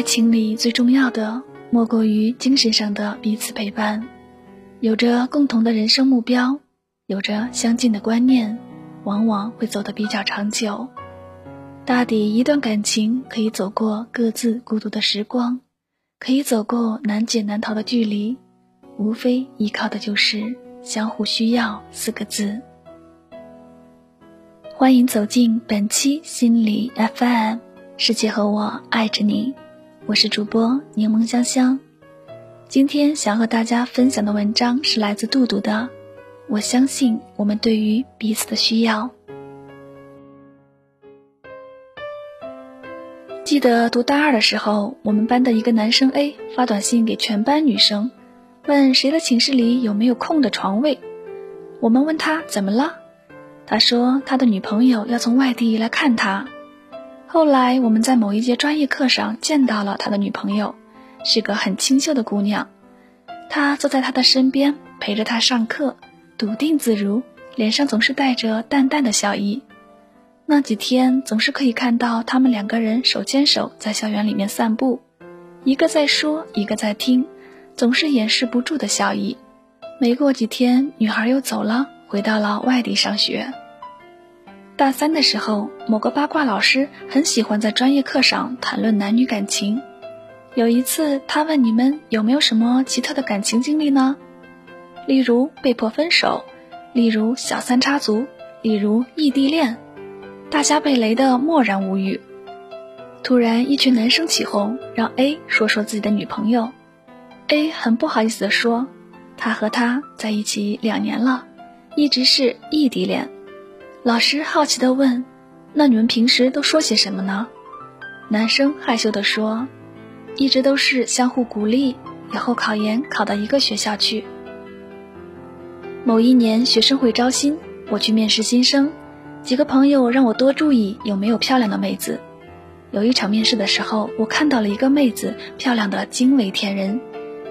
爱情里最重要的，莫过于精神上的彼此陪伴，有着共同的人生目标，有着相近的观念，往往会走得比较长久。大抵一段感情可以走过各自孤独的时光，可以走过难解难逃的距离，无非依靠的就是相互需要四个字。欢迎走进本期心理 FM，世界和我爱着你，我是主播柠檬香香。今天想和大家分享的文章是来自杜杜的，我相信我们对于彼此的需要。记得读大二的时候，我们班的一个男生 A 发短信给全班女生，问谁的寝室里有没有空的床位。我们问他怎么了，他说他的女朋友要从外地来看他。后来我们在某一节专业课上见到了他的女朋友，是个很清秀的姑娘。他坐在他的身边陪着他上课，笃定自如，脸上总是带着淡淡的笑意。那几天总是可以看到他们两个人手牵手在校园里面散步，一个在说，一个在听，总是掩饰不住的笑意。没过几天，女孩又走了，回到了外地上学。大三的时候，某个八卦老师很喜欢在专业课上谈论男女感情。有一次，他问你们有没有什么奇特的感情经历呢？例如被迫分手，例如小三插足，例如异地恋。大家被雷得默然无语。突然，一群男生起哄，让 A 说说自己的女朋友。A 很不好意思地说：“他和她在一起两年了，一直是异地恋。”老师好奇地问：“那你们平时都说些什么呢？”男生害羞地说：“一直都是相互鼓励，以后考研考到一个学校去。”某一年学生会招新，我去面试新生。几个朋友让我多注意有没有漂亮的妹子。有一场面试的时候，我看到了一个妹子，漂亮的惊为天人，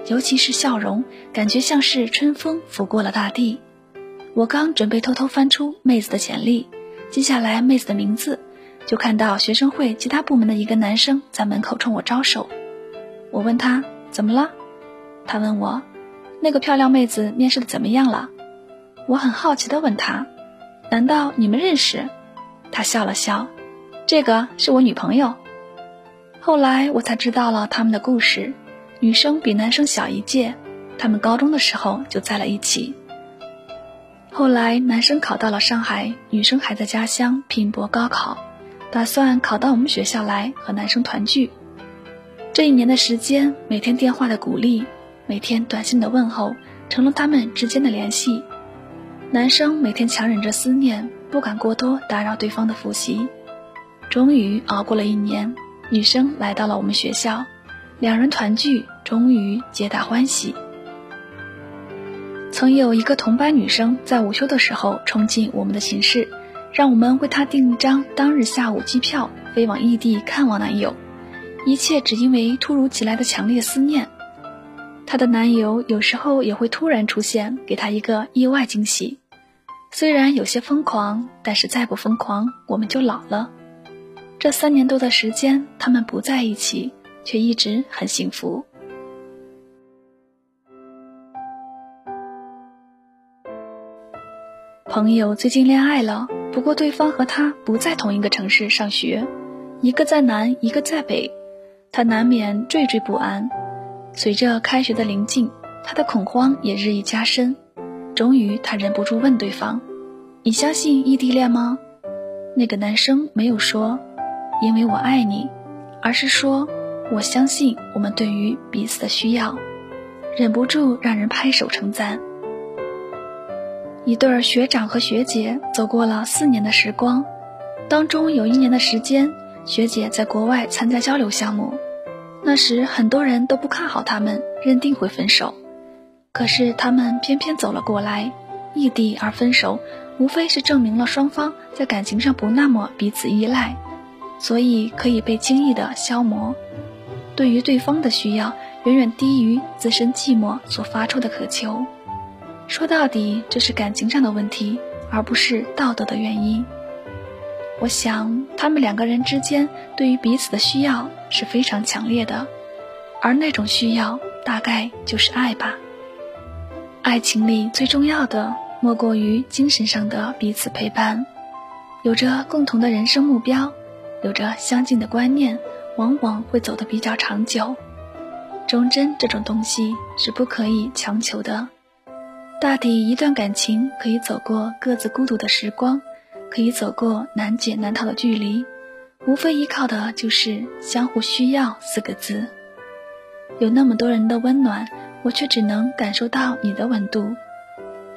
尤其是笑容，感觉像是春风拂过了大地。我刚准备偷偷翻出妹子的简历，记下来妹子的名字，就看到学生会其他部门的一个男生在门口冲我招手。我问他怎么了，他问我，那个漂亮妹子面试的怎么样了？我很好奇的问他。难道你们认识？他笑了笑，这个是我女朋友。后来我才知道了他们的故事。女生比男生小一届，他们高中的时候就在了一起。后来男生考到了上海，女生还在家乡拼搏高考，打算考到我们学校来和男生团聚。这一年的时间，每天电话的鼓励，每天短信的问候，成了他们之间的联系。男生每天强忍着思念，不敢过多打扰对方的复习。终于熬过了一年，女生来到了我们学校，两人团聚，终于皆大欢喜。曾有一个同班女生在午休的时候冲进我们的寝室，让我们为她订一张当日下午机票飞往异地看望男友，一切只因为突如其来的强烈思念。她的男友有时候也会突然出现，给她一个意外惊喜。虽然有些疯狂，但是再不疯狂，我们就老了。这三年多的时间，他们不在一起，却一直很幸福。朋友最近恋爱了，不过对方和他不在同一个城市上学，一个在南，一个在北，他难免惴惴不安。随着开学的临近，他的恐慌也日益加深。终于，他忍不住问对方：“你相信异地恋吗？”那个男生没有说“因为我爱你”，而是说“我相信我们对于彼此的需要”，忍不住让人拍手称赞。一对儿学长和学姐走过了四年的时光，当中有一年的时间，学姐在国外参加交流项目，那时很多人都不看好他们，认定会分手。可是他们偏偏走了过来，异地而分手，无非是证明了双方在感情上不那么彼此依赖，所以可以被轻易的消磨。对于对方的需要，远远低于自身寂寞所发出的渴求。说到底，这是感情上的问题，而不是道德的原因。我想他们两个人之间对于彼此的需要是非常强烈的，而那种需要大概就是爱吧。爱情里最重要的莫过于精神上的彼此陪伴，有着共同的人生目标，有着相近的观念，往往会走得比较长久。忠贞这种东西是不可以强求的。大抵一段感情可以走过各自孤独的时光，可以走过难解难逃的距离，无非依靠的就是相互需要四个字。有那么多人的温暖，我却只能感受到你的温度；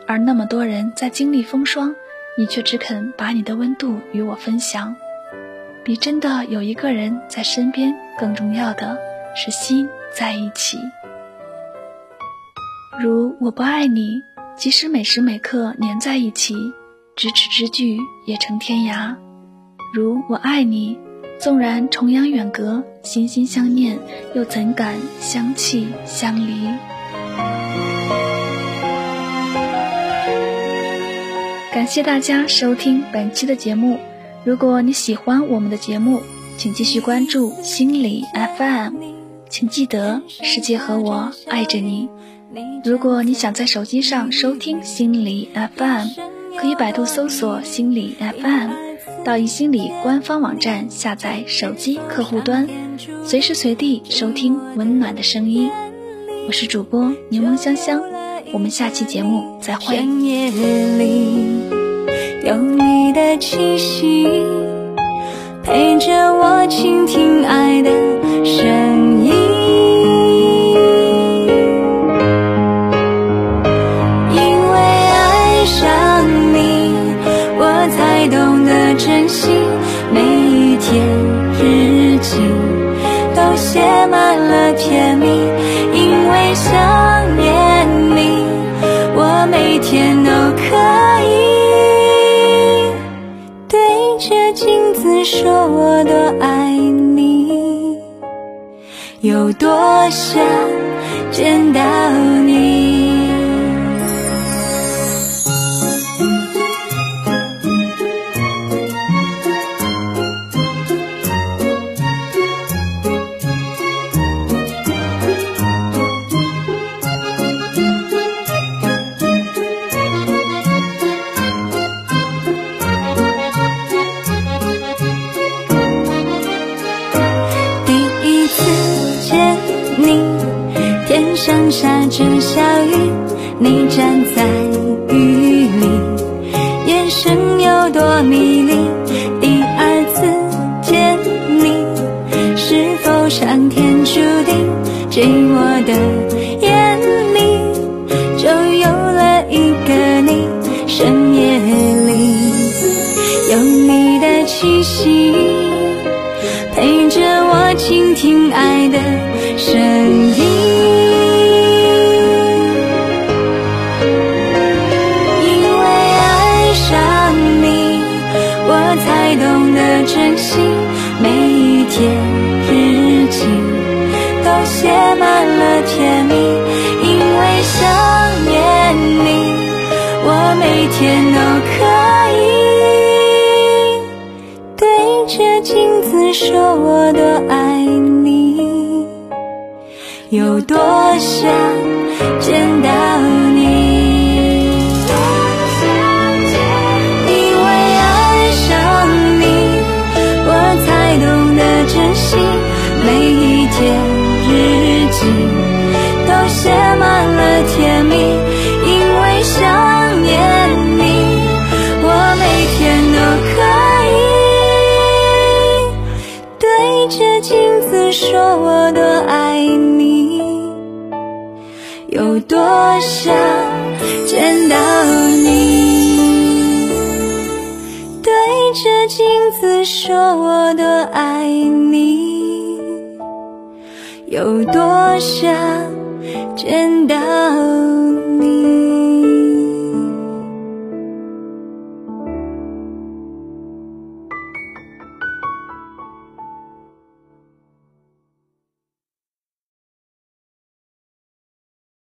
而那么多人在经历风霜，你却只肯把你的温度与我分享。比真的有一个人在身边更重要的是心在一起。如我不爱你。即使每时每刻黏在一起，咫尺之距也成天涯。如我爱你，纵然重洋远隔，心心相念，又怎敢相弃相离？感谢大家收听本期的节目。如果你喜欢我们的节目，请继续关注心理 FM。请记得，世界和我爱着你。如果你想在手机上收听心理 FM，可以百度搜索心理 FM，到一心理官方网站下载手机客户端，随时随地收听温暖的声音。我是主播柠檬香香，我们下期节目再会。有你的气息，陪着我倾听写满了甜蜜，因为想念你，我每天都可以对着镜子说：‘我多爱你’，有多想见到你。下着小雨你站在雨里，眼神有多迷离？第二次见你，是否上天注定？寂寞的珍惜每一天日记，都写满了甜蜜。因为想念你，我每天都可以对着镜子说我多爱你，有多想见到每一天日记都写满了甜蜜，因为想念你，我每天都可以对着镜子说：我多爱你。有多想见到你，对着镜子说：我多爱你。有多想见到。